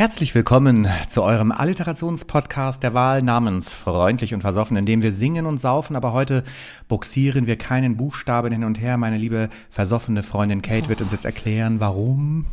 Herzlich willkommen zu eurem Alliterationspodcast der Wahl namens Freundlich und Versoffen, in dem wir singen und saufen, aber heute buxieren wir keinen Buchstaben hin und her. Meine liebe versoffene Freundin Kate wird uns jetzt erklären, warum.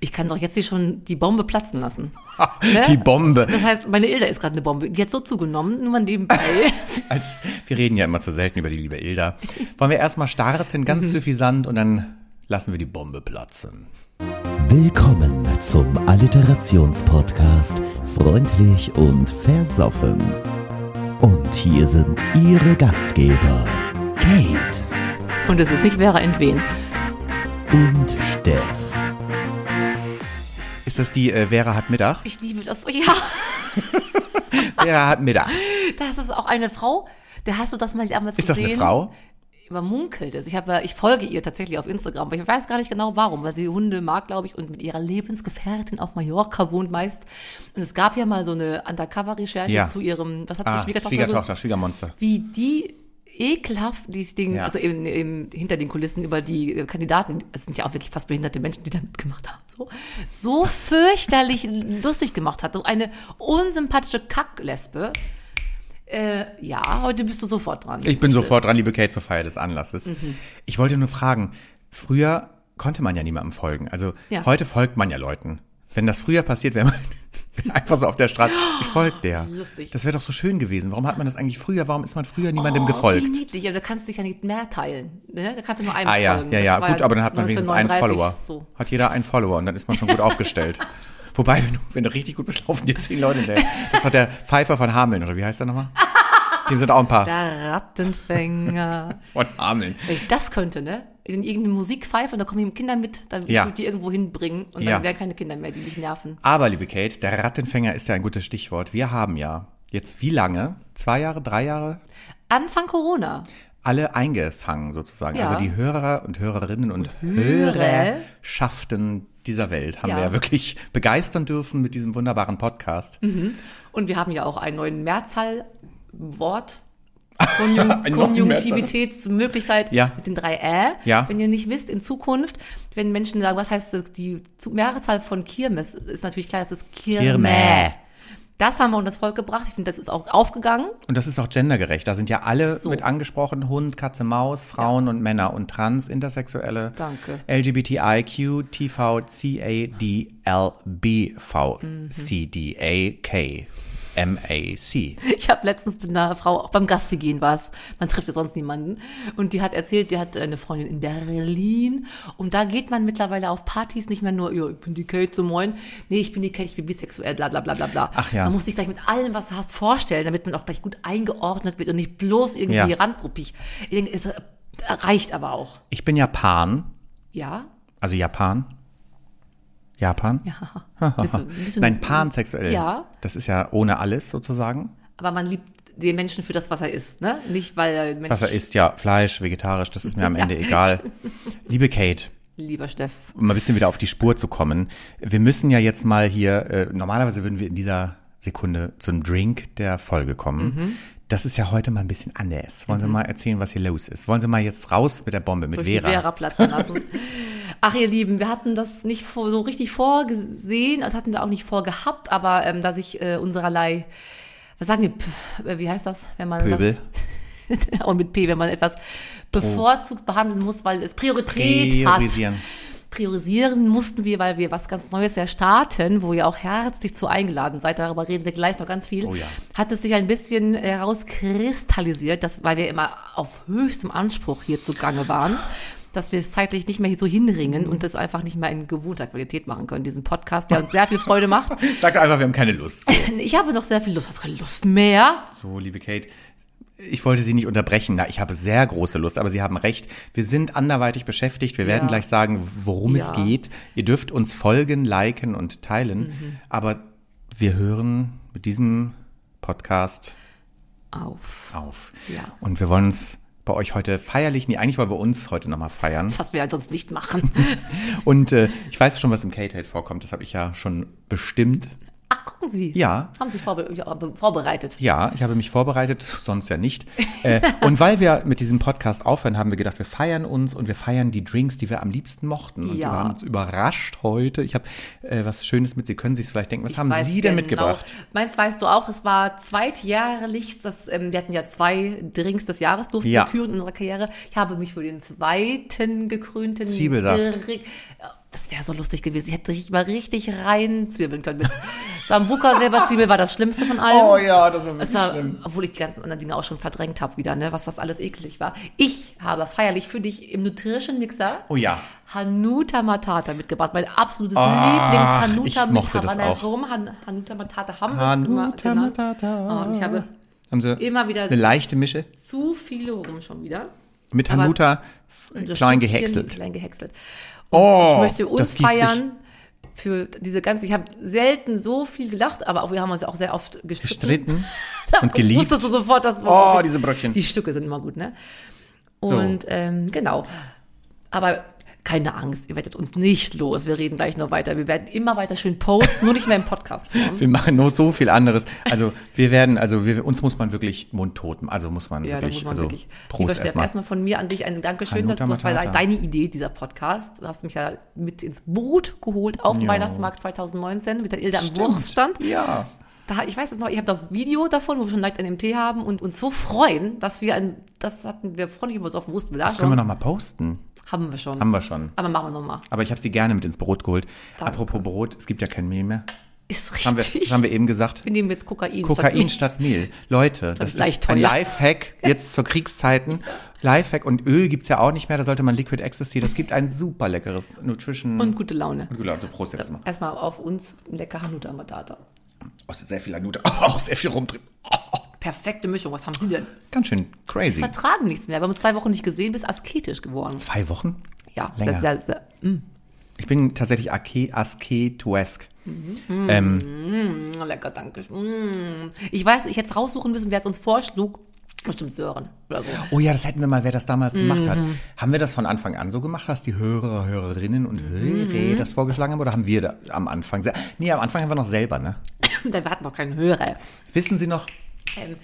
Ich kann doch jetzt hier schon die Bombe platzen lassen. Die Bombe. Das heißt, meine Ilda ist gerade eine Bombe. Die hat so zugenommen, nur mal nebenbei. Als, wir reden ja immer zu selten über die liebe Ilda. Wollen wir erstmal starten, ganz suffisant, und dann lassen wir die Bombe platzen. Willkommen zum Alliterationspodcast Freundlich und Versoffen. Und hier sind Ihre Gastgeber Kate Und es ist nicht Vera Entwen. und Steff. Ist das die äh, Vera hat Mittag? Ich liebe das so. Ja, Vera hat Mittag. das ist auch eine Frau. Da hast du das mal damals Ist das gesehen. eine Frau? Man munkelt es. Ich, habe, ich folge ihr tatsächlich auf Instagram, aber ich weiß gar nicht genau warum, weil sie Hunde mag, glaube ich, und mit ihrer Lebensgefährtin auf Mallorca wohnt meist. Und es gab ja mal so eine Undercover-Recherche Ja. zu ihrem, was hat Ah, die Schwiegertochter, Schwiegertochter, Schwiegermonster. wie die ekelhaft dieses Ding, Ja. also eben, eben hinter den Kulissen über die äh, Kandidaten, es sind ja auch wirklich fast behinderte Menschen, die da mitgemacht haben, so, so fürchterlich lustig gemacht hat. So eine unsympathische Kacklesbe. Äh, ja, heute bist du sofort dran. Ich bin sofort dran, liebe Kate, zur Feier des Anlasses. Ich wollte nur fragen, früher konnte man ja niemandem folgen. Also Ja. heute folgt man ja Leuten. Wenn das früher passiert wäre, man einfach so auf der Straße, ich folge der. Lustig. Das wäre doch so schön gewesen. Warum hat man das eigentlich früher, warum ist man früher niemandem Oh, gefolgt? Wie niedlich, aber da kannst du dich ja nicht mehr teilen. Ne? Da kannst du nur einem Ah ja, folgen. ja, ja, gut, aber dann hat man wenigstens einen 1939 Follower. So. Hat jeder einen Follower und dann ist man schon gut aufgestellt. Wobei, wenn du, wenn du richtig gut bist, laufen dir zehn Leute hinterher. Das hat der Pfeifer von Hameln, oder wie heißt der nochmal? Dem sind auch ein paar Der Rattenfänger. von Hameln. Wenn ich das könnte, ne? In irgendeine Musik pfeife und da kommen Kinder mit, dann Ja. würde ich die irgendwo hinbringen und Ja. dann wären keine Kinder mehr, die mich nerven. Aber, liebe Kate, der Rattenfänger ist ja ein gutes Stichwort. Wir haben ja jetzt wie lange? Zwei Jahre, drei Jahre? Anfang Corona. Alle eingefangen sozusagen. Ja. Also die Hörer und Hörerinnen und, Hörer. Hörerschaften dieser Welt haben Ja. wir ja wirklich begeistern dürfen mit diesem wunderbaren Podcast. Und wir haben ja auch einen neuen Mehrzahlwort. Konjun Konjunktivitätsmöglichkeit Ja. mit den drei Ä. Ja. Wenn ihr nicht wisst, in Zukunft, wenn Menschen sagen, was heißt das, die Mehrzahl von Kirmes, ist natürlich klar, es ist Kirme. Kirme. Das haben wir unter das Volk gebracht. Ich finde, das ist auch aufgegangen. Und das ist auch gendergerecht. Da sind ja alle So. mit angesprochen. Hund, Katze, Maus, Frauen und Männer und Trans, Intersexuelle. Danke. LGBTIQ, TV, CAD, LBV, CDAK, MAC. Ich habe letztens mit einer Frau, auch beim Gassi gehen war es, man trifft ja sonst niemanden. Und die hat erzählt, die hat eine Freundin in Berlin. Und da geht man mittlerweile auf Partys nicht mehr nur, ja, ich bin die Kate, so moin. Nee, ich bin die Kate, ich bin bisexuell, bla bla bla bla bla. Ach ja. Man muss sich gleich mit allem, was du hast, vorstellen, damit man auch gleich gut eingeordnet wird und nicht bloß irgendwie Ja. randgruppig. Es reicht aber auch. Ich bin Japan, Ja? also Japan. Japan? Ja. Bist du- Nein, pansexuell. Ja. Das ist ja ohne alles sozusagen. Aber man liebt den Menschen für das, was er ist, ne? Nicht, weil er Mensch, Was er isst, ja, Fleisch, vegetarisch, das ist mir am Ja. Ende egal. Liebe Kate, lieber Steff. um mal ein bisschen wieder auf die Spur zu kommen. Wir müssen ja jetzt mal hier, äh, normalerweise würden wir in dieser Sekunde zum Drink der Folge kommen. Mhm. Das ist ja heute mal ein bisschen anders. Wollen Sie mal erzählen, was hier los ist? Wollen Sie mal jetzt raus mit der Bombe, mit durch die Vera? Vera platzen lassen. Ach, ihr Lieben, wir hatten das nicht so richtig vorgesehen, das hatten wir auch nicht vorgehabt, aber ähm, da sich äh, unsererlei, was sagen wir, P- äh, wie heißt das, wenn man Pöbel. das, auch mit P, wenn man etwas bevorzugt behandeln muss, weil es Priorität hat. Priorisieren. Priorisieren mussten wir, weil wir was ganz Neues ja starten, wo ihr auch herzlich zu eingeladen seid. Darüber reden wir gleich noch ganz viel. Oh ja. Hat es sich ein bisschen herauskristallisiert, dass, weil wir immer auf höchstem Anspruch hier zugange waren, dass wir es zeitlich nicht mehr so hinringen und das einfach nicht mehr in gewohnter Qualität machen können, diesen Podcast, der uns sehr viel Freude macht. Sagt einfach, wir haben keine Lust. Ich habe noch sehr viel Lust. Hast du keine Lust mehr? So, liebe Kate, ich wollte Sie nicht unterbrechen. Na, ich habe sehr große Lust, aber Sie haben recht. Wir sind anderweitig beschäftigt. Wir werden Ja. gleich sagen, worum es Ja. geht. Ihr dürft uns folgen, liken und teilen. Mhm. Aber wir hören mit diesem Podcast Auf. auf. Ja. Und wir wollen uns bei euch heute feierlich, nee, eigentlich wollen wir uns heute nochmal feiern. Was wir halt sonst nicht machen. Und äh, ich weiß schon, was im Kate-Hate vorkommt. Das habe ich ja schon bestimmt. Ach gucken Sie. Ja. Haben Sie vorbe vorbereitet. Ja, ich habe mich vorbereitet, sonst ja nicht. äh, und weil wir mit diesem Podcast aufhören, haben wir gedacht, wir feiern uns und wir feiern die Drinks, die wir am liebsten mochten. Und Ja. wir haben uns überrascht heute. Ich habe äh, was Schönes mit. Sie können sich vielleicht denken. Was haben Ich weiß Sie denn genau. mitgebracht? Meins weißt du auch, es war zweitjährlich, das, ähm, wir hatten ja zwei Drinks des Jahres, durften Ja. wir küren in unserer Karriere. Ich habe mich für den zweiten gekrönten Zwiebelsaft. Drink, Ja, das wäre so lustig gewesen. Ich hätte richtig, mal richtig rein zwiebeln können. Mit Sambuca selber Zwiebel war das Schlimmste von allem. Oh ja, das war Es war, obwohl ich die ganzen anderen Dinge auch schon verdrängt habe wieder, ne? was, was alles eklig war. Ich habe feierlich für dich im Nutrition Mixer Oh ja. Hanuta Matata mitgebracht. Mein absolutes Lieblings-Hanuta ich mit mochte das Havanna. Rum. Han Hanuta Matata haben wir es gemacht. Hanuta. Matata. Oh, und ich habe Haben Sie immer wieder eine leichte Mische zu viele Rum schon wieder. mit Hanuta klein gehäckselt. Klein gehäckselt. Oh, ich möchte uns feiern für diese ganze, ich habe selten so viel gelacht, aber auch wir haben uns auch sehr oft gestritten. Gestritten und geliebt. Wusstest du sofort, dass Oh, diese Brötchen. Die Stücke sind immer gut, ne? Und ähm, genau. Aber keine Angst, ihr werdet uns nicht los. Wir reden gleich noch weiter. Wir werden immer weiter schön posten, nur nicht mehr im Podcast. Wir machen nur so viel anderes. Also wir werden, also wir, uns muss man wirklich mundtot, also muss man Ja, wirklich, muss man also wirklich. Lieber Prost Steffen, erstmal. erstmal von mir an dich ein Dankeschön. Das, war deine Idee, dieser Podcast. Du hast mich ja mit ins Boot geholt auf dem. Weihnachtsmarkt 2019 mit der Ilda am Wurststand. Ja. Da, ich weiß es noch, ich habe noch Video davon, wo wir schon leicht NMT haben und uns so freuen, dass wir ein, das hatten wir freundlich über so auf dem wussten wir Das können wir noch mal posten. Haben wir schon. Haben wir schon. Aber machen wir nochmal. Aber ich habe sie gerne mit ins Brot geholt. Danke. Apropos Brot, es gibt ja kein Mehl mehr. Ist Das haben wir, richtig. das haben wir eben gesagt. wir nehmen jetzt Kokain. Kokain statt statt Mehl. Leute, das gleich ist ein. Lifehack jetzt zur Kriegszeiten. Lifehack und Öl gibt's ja auch nicht mehr, da sollte man Liquid Ecstasy, das gibt ein super leckeres Nutrition. und gute Laune. und also Prost jetzt mal. Erstmal auf uns lecker Hanuta Matata. Oh, ist sehr viel Hanuta, oh, sehr viel rum drin. Oh, Perfekte Mischung. Was haben Sie denn? ganz schön crazy. Vertragen nichts mehr. Wir haben uns zwei Wochen nicht gesehen, bist asketisch geworden. Zwei Wochen? Ja, Länger. sehr, sehr, sehr, Ich bin tatsächlich asketuesk. Mhm. Ähm, mm, lecker, danke. Mm. Ich weiß, ich hätte es raussuchen müssen, wer es uns vorschlug. Bestimmt Sören oder so. oh ja, das hätten wir mal, wer das damals gemacht hat. Mhm. Haben wir das von Anfang an so gemacht, dass die Hörer, Hörerinnen und Mhm. Hörer das vorgeschlagen haben? Oder haben wir da am Anfang, nee, am Anfang haben wir noch selber, ne? Da hatten noch keinen Hörer. Wissen Sie noch, Ähm,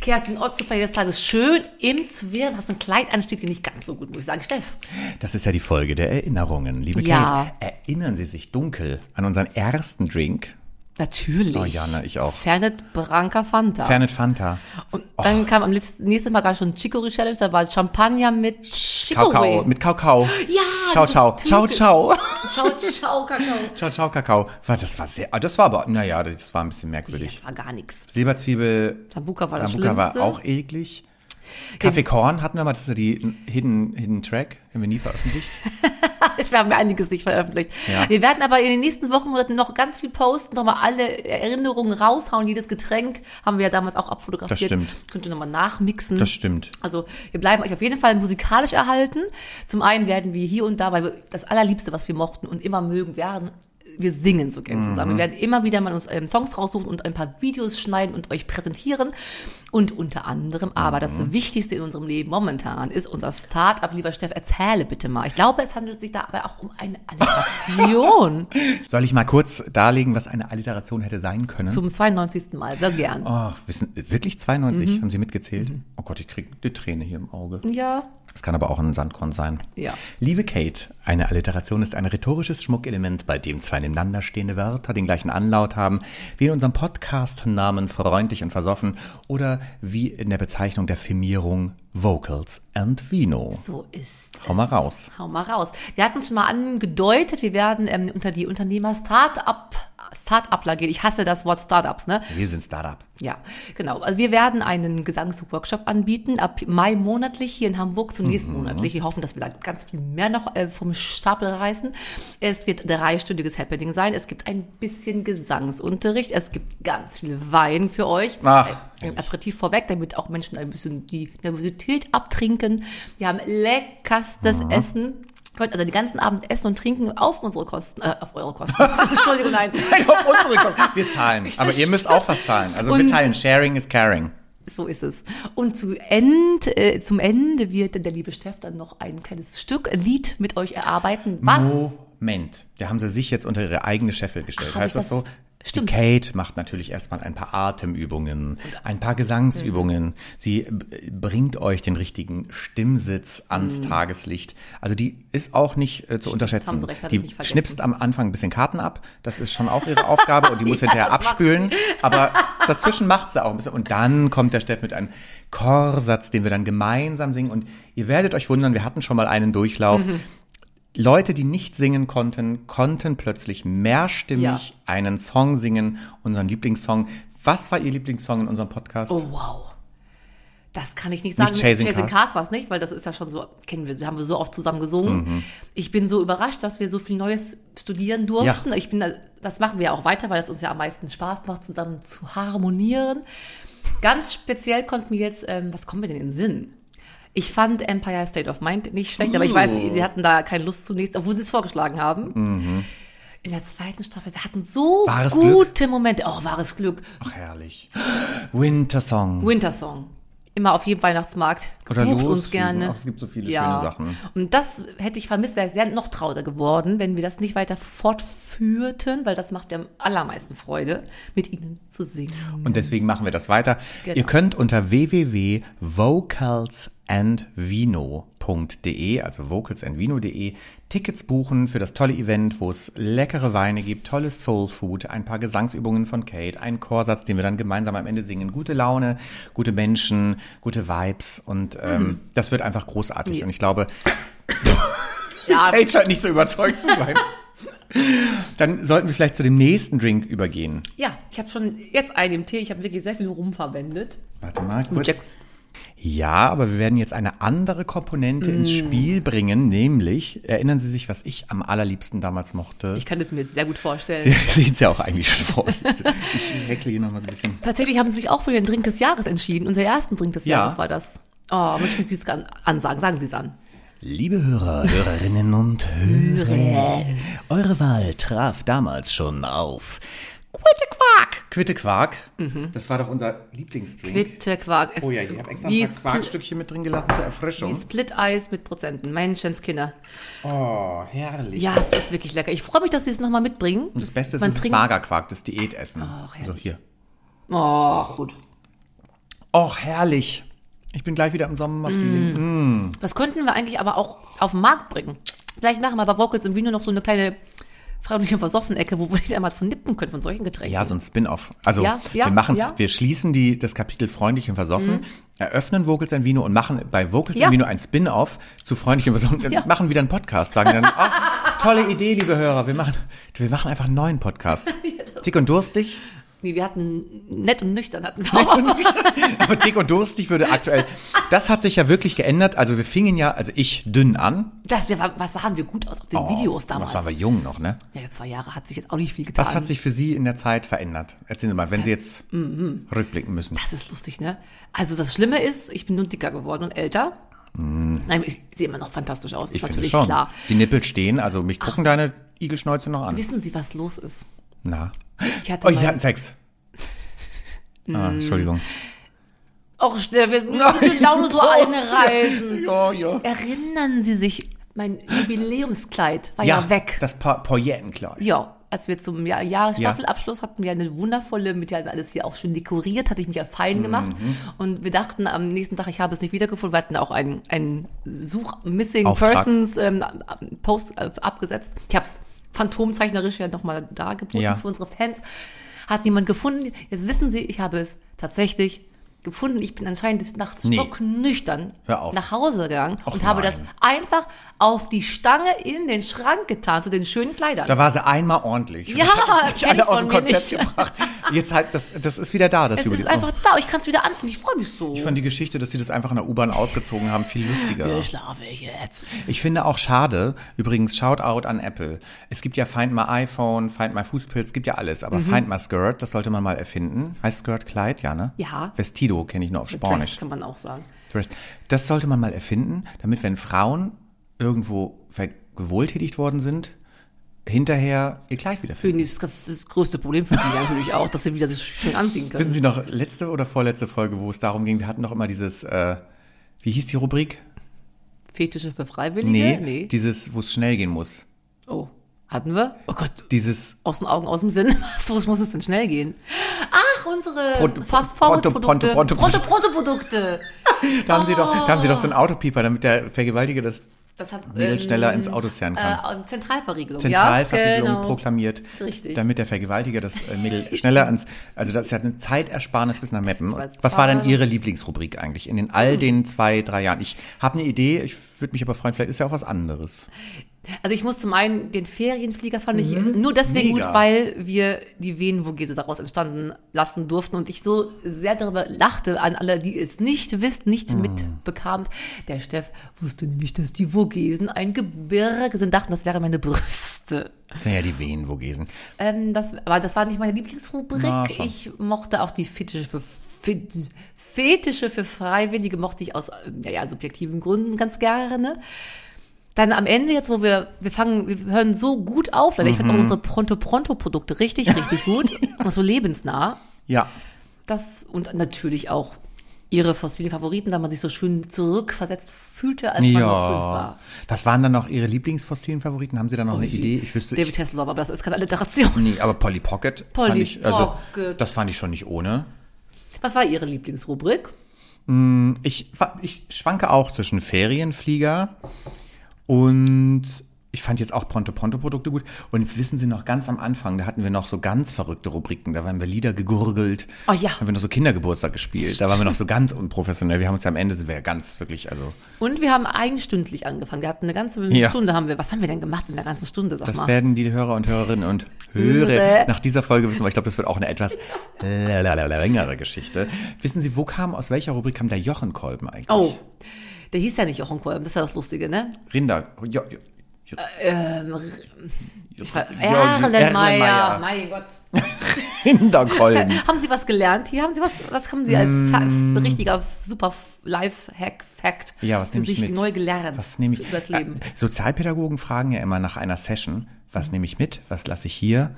Kerstin Ott Feier des Tages schön im Zwirn. Hast ein Kleid ansteht, dir nicht ganz so gut, muss ich sagen. Steff. Das ist ja die Folge der Erinnerungen. Liebe Ja. Kate, erinnern Sie sich dunkel an unseren ersten Drink? Natürlich. Oh ja, ne, ich auch. Fernet Branca Fanta. Fernet Fanta. Und dann kam am letzten, nächsten Mal gar schon Chicory Challenge, da war Champagner mit Chicory. Kakao, mit Kakao. Ja, Ciao, ciao. Ciao, ciao. Ciao, ciao, Kakao. Ciao, ciao, Kakao. Das war sehr, ah, das war aber, naja, das war ein bisschen merkwürdig. Das war gar nichts. Silberzwiebel, Sambuca war das Sambuca war auch eklig. Kaffeekorn hatten wir mal, das ist ja die Hidden, Hidden Track, haben wir nie veröffentlicht. Wir haben einiges nicht veröffentlicht. Ja. Wir werden aber in den nächsten Wochen Monaten noch ganz viel posten, nochmal alle Erinnerungen raushauen. Jedes Getränk haben wir ja damals auch abfotografiert. Das stimmt. Könnt ihr nochmal nachmixen. Das stimmt. Also wir bleiben euch auf jeden Fall musikalisch erhalten. Zum einen werden wir hier und da, weil wir das Allerliebste, was wir mochten und immer mögen, werden wir singen so gern zusammen. Mhm. Wir werden immer wieder mal uns ähm, Songs raussuchen und ein paar Videos schneiden und euch präsentieren. Und unter anderem, aber Mhm. das Wichtigste in unserem Leben momentan ist unser Start-up. Lieber Steff, erzähle bitte mal. Ich glaube, es handelt sich da aber auch um eine Alliteration Soll ich mal kurz darlegen, was eine Alliteration hätte sein können? zum 92. Mal. Sehr gern. oh, wissen, wirklich 92? Mhm. Haben Sie mitgezählt? Oh Gott, ich kriege eine Träne hier im Auge. Ja, Das kann aber auch ein Sandkorn sein. Ja. Liebe Kate, eine Alliteration ist ein rhetorisches Schmuckelement, bei dem zwei nebeneinander stehende Wörter den gleichen Anlaut haben, wie in unserem Podcast-Namen freundlich und versoffen oder wie in der Bezeichnung der Firmierung Vocals and Vino. So ist Hau mal raus. Hau mal raus. Wir hatten schon mal angedeutet, wir werden ähm, unter die Unternehmer Start-up Start-upler gehen. Ich hasse das Wort Startups, ne? Wir sind Startup. Ja, genau. Also wir werden einen Gesangsworkshop anbieten, ab Mai monatlich hier in Hamburg, zunächst monatlich. Wir hoffen, dass wir da ganz viel mehr noch äh, vom Stapel reißen. Es wird dreistündiges Happening sein. Es gibt ein bisschen Gesangsunterricht. Es gibt ganz viel Wein für euch. Ach, ein Aperitif vorweg, damit auch Menschen ein bisschen die Nervosität abtrinken. Wir haben leckerstes Essen. Könnt also den ganzen Abend essen und trinken auf unsere Kosten, äh, auf eure Kosten. Entschuldigung, nein. Auf unsere Kosten. Wir zahlen, aber ihr müsst auch was zahlen. Also wir Und- teilen. Sharing is caring. So ist es. Und zu End, äh, zum Ende wird der liebe Steff dann noch ein kleines Stück, Lied mit euch erarbeiten. Was? Moment. Da haben sie sich jetzt unter ihre eigene Scheffel gestellt. Hab heißt ich das so? Stimmt. Die Kate macht natürlich erstmal ein paar Atemübungen, ein paar Gesangsübungen. Sie äh, bringt euch den richtigen Stimmsitz ans Tageslicht. Also die ist auch nicht äh, zu unterschätzen. Mhm. Sie recht, die schnipst am Anfang ein bisschen Karten ab. Das ist schon auch ihre Aufgabe und die muss hinterher das macht abspülen. Aber dazwischen macht sie auch ein bisschen. Und dann kommt der Steff mit einem Chorsatz, den wir dann gemeinsam singen. Und ihr werdet euch wundern, wir hatten schon mal einen Durchlauf. Mhm. Leute, die nicht singen konnten, konnten plötzlich mehrstimmig Ja. einen Song singen, unseren Lieblingssong. Was war Ihr Lieblingssong in unserem Podcast? Oh, wow. Das kann ich nicht sagen. Nicht Chasing Chasing Cars? Cars war es nicht, weil das ist ja schon so, kennen wir, haben wir so oft zusammen gesungen. Mhm. Ich bin so überrascht, dass wir so viel Neues studieren durften. Ich bin, da- das machen wir ja auch weiter, weil es uns ja am meisten Spaß macht, zusammen zu harmonieren. Ganz speziell kommt mir jetzt, ähm, was kommt mir denn in den Sinn? Ich fand Empire State of Mind nicht schlecht, aber ich weiß, Uh. sie hatten da keine Lust zunächst, obwohl sie es vorgeschlagen haben. In der zweiten Staffel, wir hatten so Mhm. Wahres gute Momente. Oh, wahres Glück. Ach, herrlich. Winter Song. Wintersong. Immer auf jedem Weihnachtsmarkt. Oder Ruft uns gerne. Ach, es gibt so viele schöne Sachen. Und das hätte ich vermisst, wäre sehr noch trauriger geworden, wenn wir das nicht weiter fortführten, weil das macht mir am allermeisten Freude, mit ihnen zu singen. Und deswegen machen wir das weiter. Genau. Ihr könnt unter www.vocalsandvino.de, also vocalsandvino.de, Tickets buchen für das tolle Event, wo es leckere Weine gibt, tolles Soul Food, ein paar Gesangsübungen von Kate, einen Chorsatz, den wir dann gemeinsam am Ende singen, gute Laune, gute Menschen, gute Vibes und ähm, das wird einfach großartig. Ja. Und ich glaube, Ja, Kate scheint nicht so überzeugt zu sein. Dann sollten wir vielleicht zu dem nächsten Drink übergehen. ja ich habe schon jetzt einen im Tee. Ich habe wirklich sehr viel Rum verwendet. Warte mal kurz. Jacks. Ja, aber wir werden jetzt eine andere Komponente ins Mm. Spiel bringen, nämlich, erinnern Sie sich, was ich am allerliebsten damals mochte? Ich kann es mir sehr gut vorstellen. Sie sehen es ja auch eigentlich schon vor. Ich heckle hier nochmal so ein bisschen. Tatsächlich haben sie sich auch für den Drink des Jahres entschieden. Unser ersten Drink des Ja. Jahres war das. Oh, möchten Sie es an- ansagen? Sagen Sie es an. Liebe Hörer, Hörerinnen und Hörer, eure Wahl traf damals schon auf. Quittequark! Quittequark, das war doch unser Lieblingsdrink. Quitte Quark. Es- oh ja, ich habe extra ein paar Quarkstückchen mit drin gelassen zur Erfrischung. Wie Split-Eis mit Prozenten. Menschenskinder. Oh, herrlich. Ja, es ist wirklich lecker. Ich freue mich, dass Sie es nochmal mitbringen. Und das Beste ist man das Magerquark, das Diätessen. Ach, so hier. Oh, gut. Och, herrlich. Ich bin gleich wieder im Sommerfeeling. Mm. Das könnten wir eigentlich aber auch auf den Markt bringen. Vielleicht machen wir bei Vocals im Vino noch so eine kleine frauliche Versoffen-Ecke, wo wir nicht einmal von nippen können, von solchen Getränken. Ja, so ein Spin-off. Also Ja, ja, wir machen, ja. wir schließen die, das Kapitel Freundlich und Versoffen, eröffnen Vocals and Vino und machen bei Vocals and Vino ein Spin-off zu Freundlich und Versoffen. Ja. Machen wieder einen Podcast, sagen dann, ah, tolle Idee, liebe Hörer, wir machen, wir machen einfach einen neuen Podcast. Dick und durstig. Nee, wir hatten nett und nüchtern hatten wir auch. Aber dick und durstig würde aktuell, das hat sich ja wirklich geändert. Also wir fingen ja, also ich dünn an. Das, wir, was sahen wir gut aus auf den Videos damals. Das waren wir jung noch, ne? ja, zwei Jahre hat sich jetzt auch nicht viel getan. Was hat sich für Sie in der Zeit verändert? Erzählen Sie mal, wenn Sie jetzt Mhm. rückblicken müssen. Das ist lustig, ne? Also das Schlimme ist, ich bin nun dicker geworden und älter. Nein, ich sehe immer noch fantastisch aus, ist Ich finde natürlich schon. klar. Die Nippel stehen, also mich gucken deine Igelschnäuze noch an. Wissen Sie, was los ist? Na. Ich hatte Oh, Sie hatten Sex. Ah, Entschuldigung. Och, der wird gute Laune so einreißen. Ja, ja. Erinnern Sie sich, mein Jubiläumskleid war ja, weg. Das pa Paillettenkleid. Ja, als wir zum Jahr, Jahresstaffelabschluss hatten wir eine wundervolle, mit ja alles hier auch schön dekoriert, hatte ich mich ja fein gemacht. Mhm. Und wir dachten am nächsten Tag, ich habe es nicht wiedergefunden. Wir hatten auch einen, einen Such-Missing. Persons ähm, Post äh, abgesetzt. Ich habe es phantomzeichnerisch ja nochmal dargeboten Ja. für unsere Fans. Hat niemand gefunden. Jetzt wissen Sie, ich habe es tatsächlich gefunden. Ich bin anscheinend des Nachts Nee. stocknüchtern nach Hause gegangen Och und habe das nein. einfach auf die Stange in den Schrank getan, zu den schönen Kleidern. Da war sie einmal ordentlich. Ja, kenn alle ich aus dem Konzept nicht. gebracht. Jetzt halt, das, das ist wieder da, das es ist einfach da, ich kann es wieder anfangen, ich freue mich so. Ich fand die Geschichte, dass sie das einfach in der U-Bahn ausgezogen haben, viel lustiger. ich schlafe jetzt. Ich finde auch schade, übrigens Shoutout an Apple. Es gibt ja Find My iPhone, Find My Fußpilz, gibt ja alles, Mhm. aber Find My Skirt, das sollte man mal erfinden. Heißt Skirt Kleid, ja, ne? Ja. Vestido kenne ich nur auf Dress Spanisch. kann man auch sagen. Dress. Das sollte man mal erfinden, damit wenn Frauen irgendwo vergewohltätigt worden sind, hinterher ihr Kleid wiederfinden. die ist das, das größte Problem für die natürlich auch, dass sie wieder so schön anziehen können. Wissen Sie noch, letzte oder vorletzte Folge, wo es darum ging, wir hatten doch immer dieses, äh, wie hieß die Rubrik? Fetische für Freiwillige? Nee, nee. dieses, wo es schnell gehen muss. Oh. Hatten wir? Oh Gott, Dieses aus den Augen, aus dem Sinn. So muss es denn schnell gehen? Ach, unsere Pronto- Fast Pronto- Pronto- Produkte. Pronto- Produkte. Da haben, sie doch, da haben sie doch so einen Autopieper, damit der Vergewaltiger das Das hat Mädel ähm, schneller ins Auto zerren kann. Äh, Zentralverriegelung. Zentralverriegelung ja, genau. proklamiert, Richtig. damit der Vergewaltiger das äh, Mädel schneller ans, also das ist ja eine Zeitersparnis bis nach Meppen. weiß. Was war denn. Ihre Lieblingsrubrik eigentlich in den all den zwei, drei Jahren? Ich habe eine Idee, ich würde mich aber freuen, vielleicht ist ja auch was anderes. Also ich muss zum einen, den Ferienflieger fand ich nur deswegen Mega. gut, weil wir die Venenvogese daraus entstanden lassen durften und ich so sehr darüber lachte an alle, die es nicht wisst, nicht mitbekamt. Der Steff wusste nicht, dass die Vogesen ein Gebirge sind, dachten, das wären meine Brüste. Naja, die Venenvogesen. Ähm, das, aber das war nicht meine Lieblingsrubrik. Na, ich mochte auch die Fetische für Fet- Fetische für Freiwillige mochte ich aus ja, ja, subjektiven Gründen ganz gerne. Dann am Ende jetzt, wo wir, wir fangen, wir hören so gut auf, leider. Ich finde auch Mhm. unsere Pronto-Pronto-Produkte richtig, richtig gut und so lebensnah. Ja, Das und natürlich auch ihre fossilen Favoriten, da man sich so schön zurückversetzt fühlte, als man noch fünf ja. war. Das waren dann noch Ihre Lieblingsfossilen Favoriten? Haben Sie da noch eine Idee? Ich wüsste, David Hasselhoff, aber das ist keine Alliteration. nee, aber Polly Pocket Polly fand ich, also, Pocket. das fand ich schon nicht ohne. Was war Ihre Lieblingsrubrik? Ich, ich schwanke auch zwischen Ferienflieger und ich fand jetzt auch Pronto-Pronto-Produkte gut. Und wissen Sie noch, ganz am Anfang, da hatten wir noch so ganz verrückte Rubriken. Da haben wir Lieder gegurgelt. Oh ja. Da haben wir noch so Kindergeburtstag gespielt. Da waren wir noch so ganz unprofessionell. Wir haben uns ja am Ende, sind wir ganz wirklich, also, Und wir haben einstündlich angefangen. Wir hatten eine ganze Ja. Stunde, haben wir, was haben wir denn gemacht in der ganzen Stunde, sag das mal? werden die Hörer und Hörerinnen und Hörer nach dieser Folge wissen, weil ich glaube, das wird auch eine etwas längere Geschichte. Wissen Sie, wo kam, aus welcher Rubrik kam der Jochenkolben eigentlich? Oh, der hieß ja nicht Jochen Kolben, das ist ja das Lustige, ne? Rinder. Jo, jo, jo, Ich war, Erlenmeyer, mein Gott. Rinderkolben. Haben Sie was gelernt hier? Haben Sie was, was haben Sie als Fa richtiger, super Life-Hack, Fact Mm. Ja, was für nehme ich sich mit? neu gelernt Was nehme ich? über das Leben? Äh, Sozialpädagogen fragen ja immer nach einer Session, was nehme ich mit, was lasse ich hier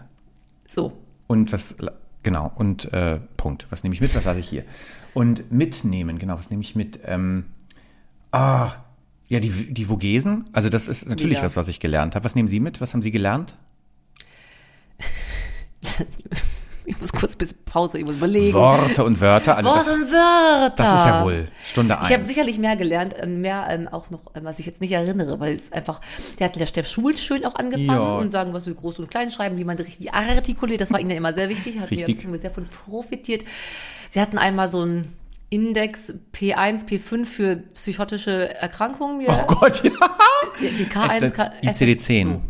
So. und was genau und äh, Punkt. Was nehme ich mit, was lasse ich hier? Und mitnehmen, genau, was nehme ich mit? Ähm, ah, ja, die, die Vogesen, also das ist natürlich Wieder. was, was ich gelernt habe. Was nehmen Sie mit? Was haben Sie gelernt? Ich muss kurz ein bisschen Pause, ich muss überlegen. Worte und Wörter. Also Wort das, und Wörter. das ist ja wohl Stunde Ich habe eins. sicherlich mehr gelernt, äh, mehr ähm, auch noch, äh, was ich jetzt nicht erinnere, weil es einfach, der hat der Steff Schul schön auch angefangen Ja. und sagen, was wir groß und klein schreiben, wie man richtig artikuliert. Das war ihnen ja immer sehr wichtig, hatten wir, Richtig. wir sehr von profitiert. Sie hatten einmal so einen Index P1, P5 für psychotische Erkrankungen. Wir, Oh Gott, ja. die K1, K, ICD-10. So.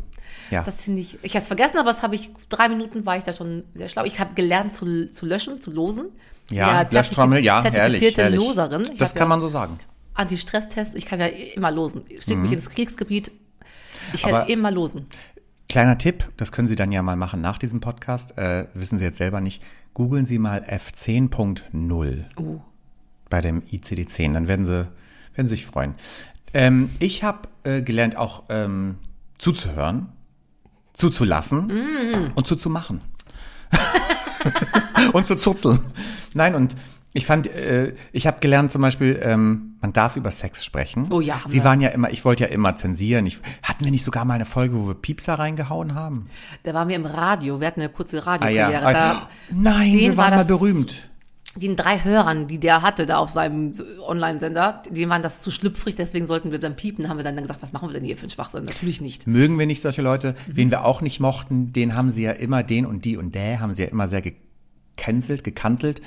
Ja. Das finde ich, ich habe es vergessen, aber das habe ich, drei Minuten war ich da schon sehr schlau. Ich habe gelernt zu, zu löschen, zu losen. Ja, Löschtrommel, ja, herrlich, zertifizierte herrlich. Loserin. Ich Das kann ja man so sagen. Anti-Stress-Test, ich kann ja immer losen. Steck mich ins Kriegsgebiet, ich kann Mhm. Aber- immer losen. Kleiner Tipp, das können Sie dann ja mal machen nach diesem Podcast, äh, wissen Sie jetzt selber nicht. Googeln Sie mal F10.0 Uh. Bei dem ICD-10, dann werden Sie, werden Sie sich freuen. Ähm, ich habe äh, gelernt, auch ähm, zuzuhören, zuzulassen Mm. und zuzumachen. und zu zurzeln. Nein, und ich fand, äh, ich habe gelernt zum Beispiel, ähm, man darf über Sex sprechen. Oh ja, Sie wir. waren ja immer, ich wollte ja immer zensieren. Ich, hatten wir nicht sogar mal eine Folge, wo wir Piepser reingehauen haben? Da waren wir im Radio, wir hatten eine kurze Ah Radiokarriere. ja. Da, Nein, wir war waren mal berühmt. Den drei Hörern, die der hatte da auf seinem Online-Sender, denen waren das zu schlüpfrig, deswegen sollten wir dann piepen, haben wir dann gesagt, was machen wir denn hier für einen Schwachsinn? Natürlich nicht. Mögen wir nicht solche Leute? Wen wir auch nicht mochten, den haben sie ja immer, den und die und der haben sie ja immer sehr gecancelt, gekanzelt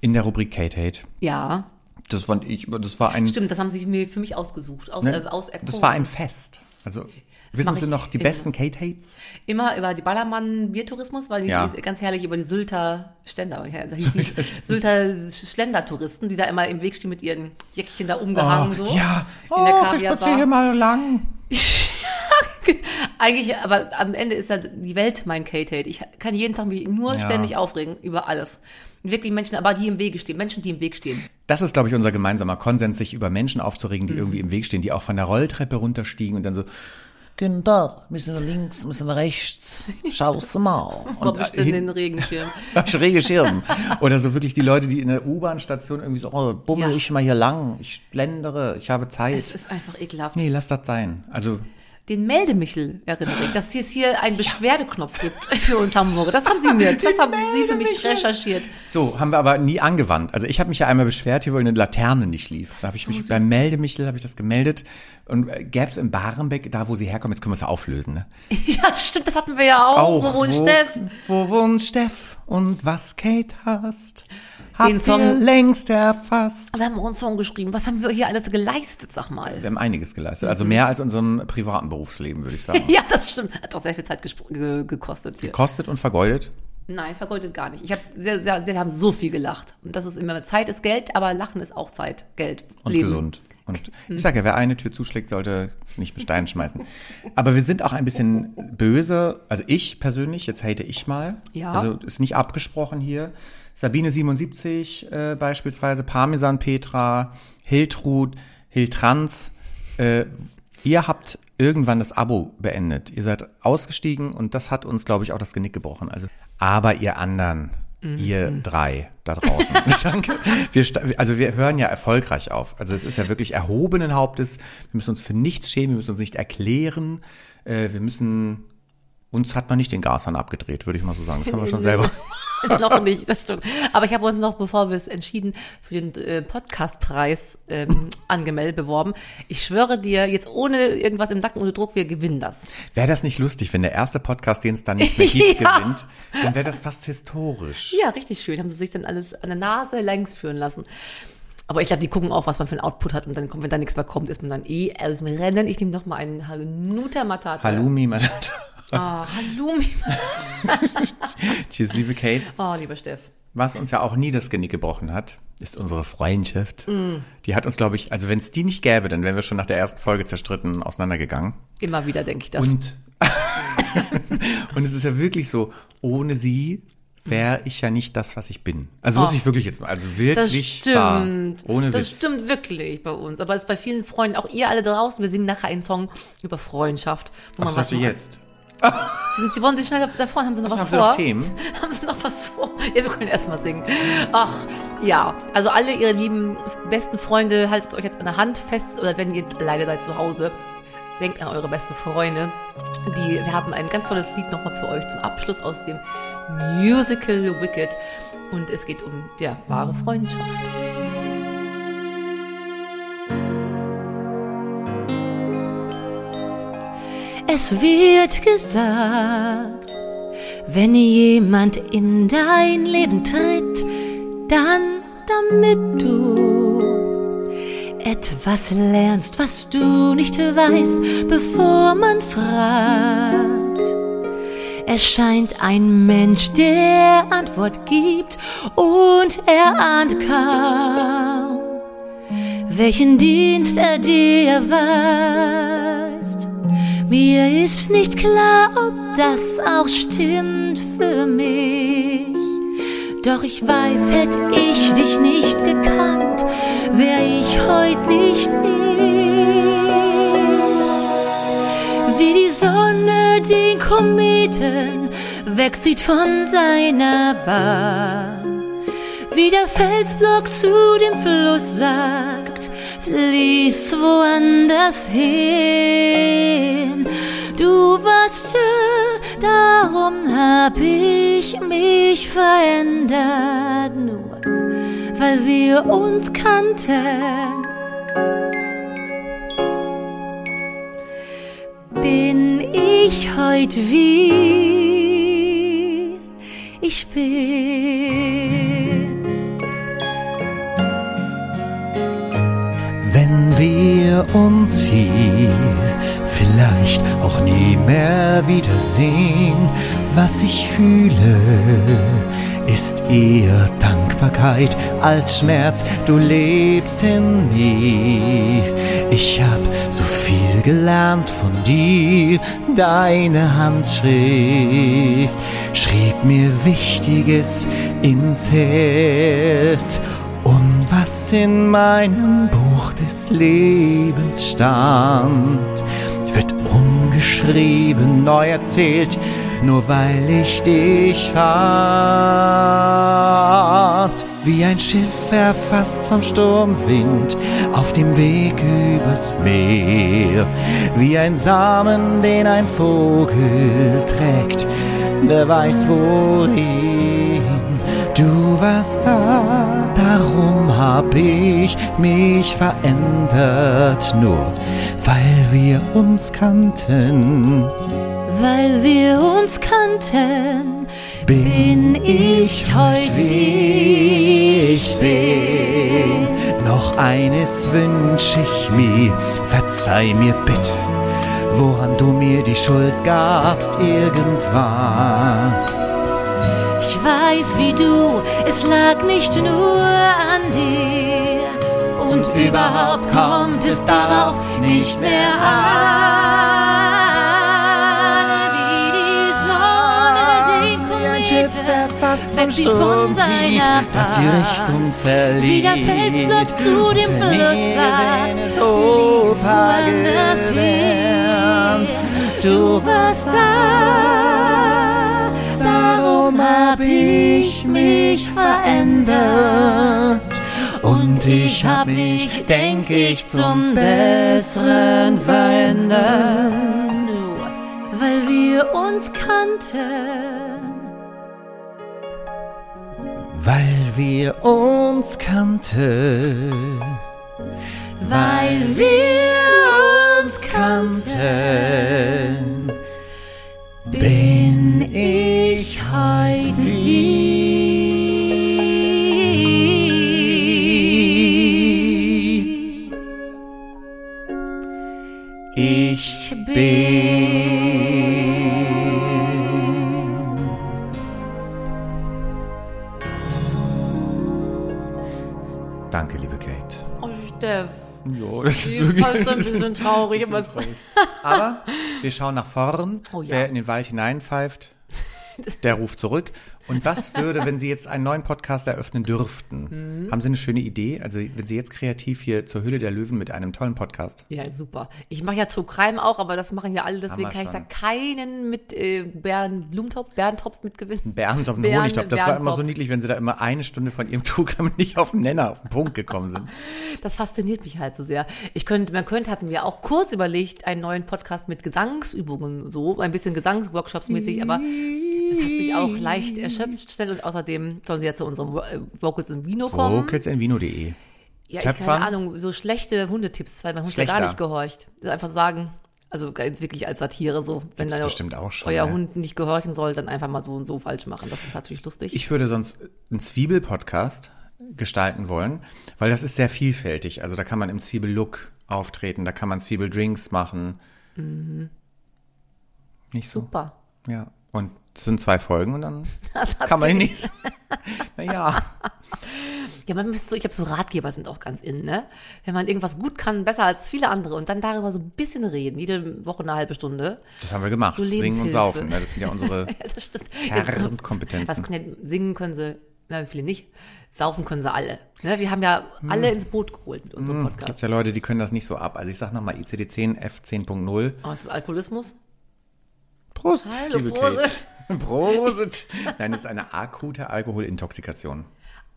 in der Rubrik Kate Hate. Ja, Das fand ich, das war ein, stimmt, das haben sie mir für mich ausgesucht, aus, ne, äh, auserkoren. das war ein Fest. Also, wissen Sie ich noch die immer. besten Kate Hates? Immer über die Ballermann-Biertourismus, weil die Ja. ganz herrlich über die Sylter Ständer, hieß die Sylter Schlendertouristen, die da immer im Weg stehen mit ihren Jäckchen da umgehangen, so. Oh, ja, In der oh, ich Kaviarbar. spaziere hier mal lang. Eigentlich, aber am Ende ist ja die Welt mein Kate-Hate. Ich kann jeden Tag mich nur Ja. ständig aufregen über alles. Wirklich Menschen, aber die im Wege stehen. Menschen, die im Weg stehen. Das ist, glaube ich, unser gemeinsamer Konsens, sich über Menschen aufzuregen, Mhm. die irgendwie im Weg stehen, die auch von der Rolltreppe runterstiegen und dann so, Kinder, müssen wir links, müssen wir rechts. Schau's mal. Und, hab ich äh, denn den Regenschirm? schräge Schirm. Oder so wirklich die Leute, die in der U-Bahn-Station irgendwie so, oh, bummel Ja. ich mal hier lang, ich schlendere, ich habe Zeit. Es ist einfach ekelhaft. Nee, lass das sein. Also, den Meldemichel erinnere ich, dass es hier einen Beschwerdeknopf gibt für uns Hamburger. Das haben Sie mir, das haben Sie für mich recherchiert. So, haben wir aber nie angewandt. Also ich habe mich ja einmal beschwert, hier wo eine Laterne nicht lief. Da habe ich So mich süß. beim Meldemichel habe ich das gemeldet und äh, gäbe es in Barenbeck, da wo sie herkommen, jetzt können wir es ja auflösen. Ne? Ja, stimmt, das hatten wir ja auch. Wo wohnt Steff? Wo wohnt Steff und was Kate hast, habt Song- ihr längst erfasst. Wir haben auch einen Song geschrieben. Was haben wir hier alles geleistet, sag mal? Wir haben einiges geleistet, also mehr als in unserem privaten Berufsleben, würde ich sagen. Ja, das stimmt. Hat doch sehr viel Zeit ge gekostet hier. Kostet und vergeudet. Nein, vergeudet gar nicht. Ich habe sehr, sehr, sehr, wir haben so viel gelacht. Und das ist immer, Zeit ist Geld, aber Lachen ist auch Zeit, Geld, und Leben. gesund. Und ich sage ja, wer eine Tür zuschlägt, sollte nicht mit Steinen schmeißen. Aber wir sind auch ein bisschen böse. Also ich persönlich, jetzt hate ich mal. Ja. Also ist nicht abgesprochen hier. Sabine 77 äh, beispielsweise, Parmesan Petra, Hiltrud, Hiltrans. Äh, ihr habt irgendwann das Abo beendet. Ihr seid ausgestiegen und das hat uns, glaube ich, auch das Genick gebrochen. Also, aber ihr anderen, ihr drei da draußen, danke. Wir, also wir hören ja erfolgreich auf. Also es ist ja wirklich erhobenen Hauptes. Wir müssen uns für nichts schämen, wir müssen uns nicht erklären. Äh, wir müssen, uns hat man nicht den Gashahn abgedreht, würde ich mal so sagen. Das haben wir schon selber. noch nicht, das stimmt. Aber ich habe uns noch, bevor wir es entschieden, für den äh, Podcastpreis ähm, angemeldet, beworben. Ich schwöre dir, jetzt ohne irgendwas im Nacken unter Druck, wir gewinnen das. Wäre das nicht lustig, wenn der erste Podcast, den es dann nicht mehr gibt, Ja. gewinnt? Dann wäre das fast historisch. Ja, richtig schön. Haben sie sich dann alles an der Nase längs führen lassen. Aber ich glaube, die gucken auch, was man für ein Output hat. Und dann, kommt, wenn da nichts mehr kommt, ist man dann eh aus dem Rennen. Ich nehme noch mal einen Hanuta Matata. Halloumi, mein Ah, Halloumi. Tschüss, liebe Kate. Oh, lieber Steff. Was uns ja auch nie das Genick gebrochen hat, ist unsere Freundschaft. Mm. Die hat uns, glaube ich, also wenn es die nicht gäbe, dann wären wir schon nach der ersten Folge zerstritten auseinandergegangen. Immer wieder denke ich das. Und, und es ist ja wirklich so, ohne sie wäre ich ja nicht das, was ich bin. Also muss Oh. ich wirklich jetzt mal, also das wirklich wahr, stimmt. ohne das Witz. stimmt wirklich bei uns. Aber es ist bei vielen Freunden, auch ihr alle draußen, wir singen nachher einen Song über Freundschaft. Wo Was man du macht. jetzt? Sie, sind, Sie wollen sich schnell davor, haben Sie noch Was was, haben vor? noch Themen? Haben Sie noch was vor? Ja, wir können erstmal singen. Ach, ja. Also alle Ihre lieben, besten Freunde, haltet euch jetzt an der Hand fest oder wenn ihr alleine seid zu Hause, denkt an eure besten Freunde. Die, wir haben ein ganz tolles Lied nochmal für euch zum Abschluss aus dem Musical Wicked. Und es geht um der wahre Freundschaft. Es wird gesagt, wenn jemand in dein Leben tritt, dann damit du etwas lernst, was du nicht weißt, bevor man fragt. Erscheint ein Mensch, der Antwort gibt und er ahnt kaum, welchen Dienst er dir erweist. Mir ist nicht klar, ob das auch stimmt für mich. Doch ich weiß, hätte ich dich nicht gekannt, wär ich heut nicht ich. Wie die Sonne den Kometen wegzieht von seiner Bahn. Wie der Felsblock zu dem Fluss sagt, fließ woanders hin. Du warst da, darum hab ich mich verändert, nur weil wir uns kannten. Bin ich heut wie ich bin. Wir uns hier vielleicht auch nie mehr wiedersehen, was ich fühle, ist eher Dankbarkeit als Schmerz. Du lebst in mir. Ich hab so viel gelernt von dir. Deine Handschrift schrieb mir Wichtiges ins Herz. Was in meinem Buch des Lebens stand, wird ungeschrieben neu erzählt, nur weil ich dich fand. wie ein Schiff erfasst vom Sturmwind auf dem Weg übers Meer, wie ein Samen, den ein Vogel trägt, wer weiß wohin. Du warst da, hab ich mich verändert, nur weil wir uns kannten. Weil wir uns kannten, bin ich heute wie ich bin. Noch eines wünsch ich mir, verzeih mir bitte, woran du mir die Schuld gabst irgendwann. Ich weiß wie du, es lag nicht nur an dir. Und überhaupt kommt es darauf nicht mehr an. Wie die Sonne den Kometen, wenn sie von seiner dass die Richtung verliert. wie der Felsblock zu dem Fluss sagt, so woanders hin. Du warst da, hab ich mich verändert. Und ich hab mich, denk ich, zum Besseren verändert. Weil wir uns kannten. Weil wir uns kannten. Weil wir uns kannten. kannten, das ist Ich fand ein bisschen traurig, aber es- Aber wir schauen nach vorn. Oh ja. Wer in den Wald hineinpfeift, der ruft zurück. Und was würde, wenn Sie jetzt einen neuen Podcast eröffnen dürften? Mhm. Haben Sie eine schöne Idee? Also, wenn Sie jetzt kreativ hier zur Hülle der Löwen mit einem tollen Podcast. Ja, super. Ich mache ja True Crime auch, aber das machen ja alle, deswegen kann ich da keinen mit äh, Bären, Blumentopf, Bärentopf mitgewinnen. Auf den Bernd- Honigtopf. Das war immer so niedlich, wenn Sie da immer eine Stunde von Ihrem Tugram nicht auf den Nenner, auf den Punkt gekommen sind. Das fasziniert mich halt so sehr. Ich könnte, man könnte, hatten wir auch kurz überlegt, einen neuen Podcast mit Gesangsübungen, so, ein bisschen Gesangsworkshops mäßig, aber es hat sich auch leicht erschöpft schnell und außerdem sollen sie ja zu unserem äh, Vocals in Vino kommen. Vocalsinvino.de. Ja, ich Töpfern? keine Ahnung, so schlechte Hundetipps, weil mein Hund ja gar Schlechter. nicht gehorcht. Einfach sagen, also wirklich als Satire so, wenn auch schon, euer ja. Hund nicht gehorchen soll, dann einfach mal so und so falsch machen. Das ist natürlich lustig. Ich würde sonst einen Zwiebel-Podcast gestalten wollen, weil das ist sehr vielfältig. Also da kann man im Zwiebel-Look auftreten, da kann man Zwiebel-Drinks machen. Nicht so? Super. Ja. Und es sind zwei Folgen und dann kann man nichts. Naja. Ja, man müsste so, ich glaube, so Ratgeber sind auch ganz in, ne? Wenn man irgendwas gut kann, besser als viele andere und dann darüber so ein bisschen reden, jede Woche eine halbe Stunde. Das haben wir gemacht. So Singen und saufen. Ne? Das sind ja unsere Ja, das stimmt. Kernkompetenzen. Was können ja, singen können sie, na, viele nicht. Saufen können sie alle. Ne? Wir haben ja alle ins Boot geholt mit unserem Gibt Podcast. ja Leute, die können das nicht so ab. Also ich sag nochmal ICD-10 F10.0. Oh, ist das Alkoholismus? Prost, Hallo, liebe Prosit. Kate. Prosit. Nein, das ist eine akute Alkoholintoxikation.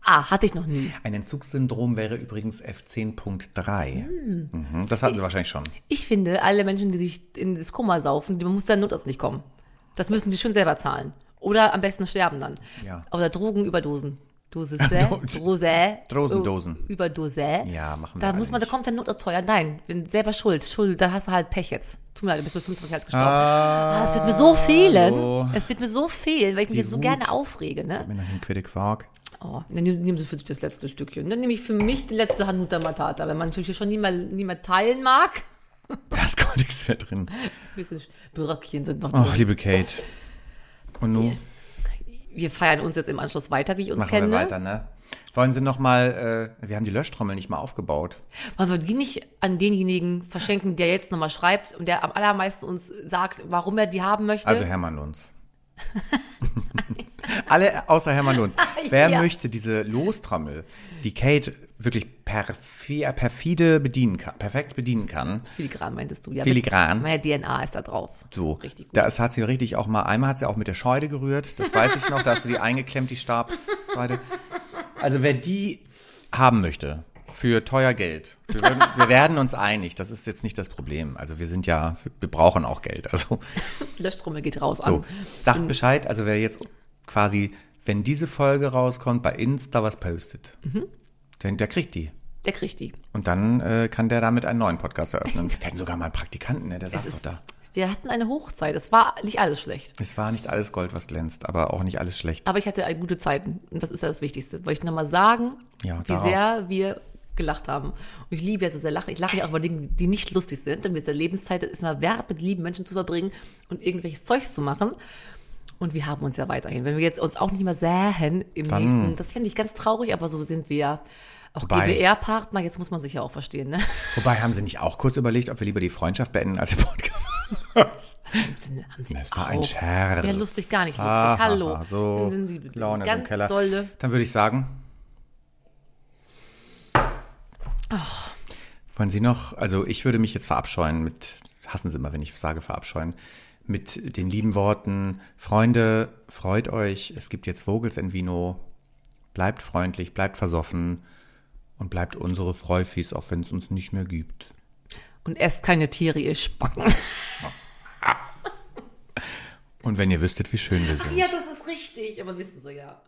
Ah, hatte ich noch nie. Ein Entzugssyndrom wäre übrigens F10.3. Mhm, das hatten sie wahrscheinlich schon. Ich finde, alle Menschen, die sich in das Koma saufen, die muss dann Notarzt nicht kommen. Das müssen die schon selber zahlen. Oder am besten sterben dann. Ja. Oder Drogenüberdosen. Dose, Do- Drose, Dosendosen. Überdose. Ja, machen wir Da muss man, da kommt der Notarzt teuer. Nein, bin selber schuld. Schuld, da hast du halt Pech jetzt. Tut mir leid, du bist mit 25 Jahren gestorben. Ah, es wird mir so fehlen. hallo. Es wird mir so fehlen, weil ich mich Die jetzt so Wut. gerne aufrege, ne? Mir noch ein Quiddick Quark. Oh, dann nehmen Sie für sich das letzte Stückchen. Dann nehme ich für mich die letzte Hanuta Matata. Wenn man natürlich schon niemand, niemand teilen mag. Da ist gar nichts mehr drin. Ein bisschen Bröckchen sind noch drin. Ach, liebe Kate. Und nun Wir feiern uns jetzt im Anschluss weiter, wie ich uns machen kenne. wir weiter, ne? Wollen Sie noch mal, äh, wir haben die Löschtrommel nicht mal aufgebaut. Wollen wir die nicht an denjenigen verschenken, der jetzt nochmal schreibt und der am allermeisten uns sagt, warum er die haben möchte? Also Hermann Lunz. Alle außer Hermann Lunz. Wer Ja. möchte diese Lostrommel, die Kate wirklich perfi perfide bedienen kann, perfekt bedienen kann, Filigran meintest du, ja. Filigran. Meine DNA ist da drauf. so, Richtig gut. das hat sie richtig auch mal, einmal hat sie auch mit der Scheide gerührt, das weiß ich noch, da hast du die eingeklemmt, die Stabsseite. Also wer die haben möchte, für teuer Geld. Wir, würden, wir werden uns einig, das ist jetzt nicht das Problem. Also wir sind ja, wir brauchen auch Geld. Also Löschtrommel geht raus so, an. sagt Bescheid, also wer jetzt quasi, wenn diese Folge rauskommt, bei Insta was postet, denn der kriegt die. Der kriegt die. Und dann äh, kann der damit einen neuen Podcast eröffnen. Wir hatten sogar mal einen Praktikanten, ne? der saß doch da. wir hatten eine Hochzeit. Es war nicht alles schlecht. Es war nicht alles Gold, was glänzt, aber auch nicht alles schlecht. Aber ich hatte gute Zeit. Und das ist ja das Wichtigste. Wollte ich nochmal sagen, Ja, wie darauf. sehr wir gelacht haben. Und ich liebe ja so sehr lachen. Ich lache ja auch über Dinge, die nicht lustig sind. Denn der Lebenszeit ist immer wert, mit lieben Menschen zu verbringen und irgendwelches Zeugs zu machen. Und wir haben uns ja weiterhin. Wenn wir jetzt uns auch nicht mehr sähen im Dann- nächsten, das finde ich ganz traurig, aber so sind wir ja auch GBR-Partner. Jetzt muss man sich ja auch verstehen, ne? Wobei, haben Sie nicht auch kurz überlegt, ob wir lieber die Freundschaft beenden als den Podcast? Im Sinne, haben Sie Es war auch. ein Scherz. Ja, lustig, gar nicht lustig. Ah, Hallo. ah, So, Bin sensibel. Laune Ganz im Keller. dolle. Dann würde ich sagen. Wollen Sie noch, also ich würde mich jetzt verabscheuen mit, hassen Sie immer, wenn ich sage verabscheuen, mit den lieben Worten, Freunde, freut euch, es gibt jetzt Vogels in Vino, bleibt freundlich, bleibt versoffen und bleibt unsere Freufis, auch wenn es uns nicht mehr gibt. Und esst keine Tiere, ihr Spacken. Und wenn ihr wüsstet, wie schön wir sind. Ja, das ist richtig, aber wissen Sie ja.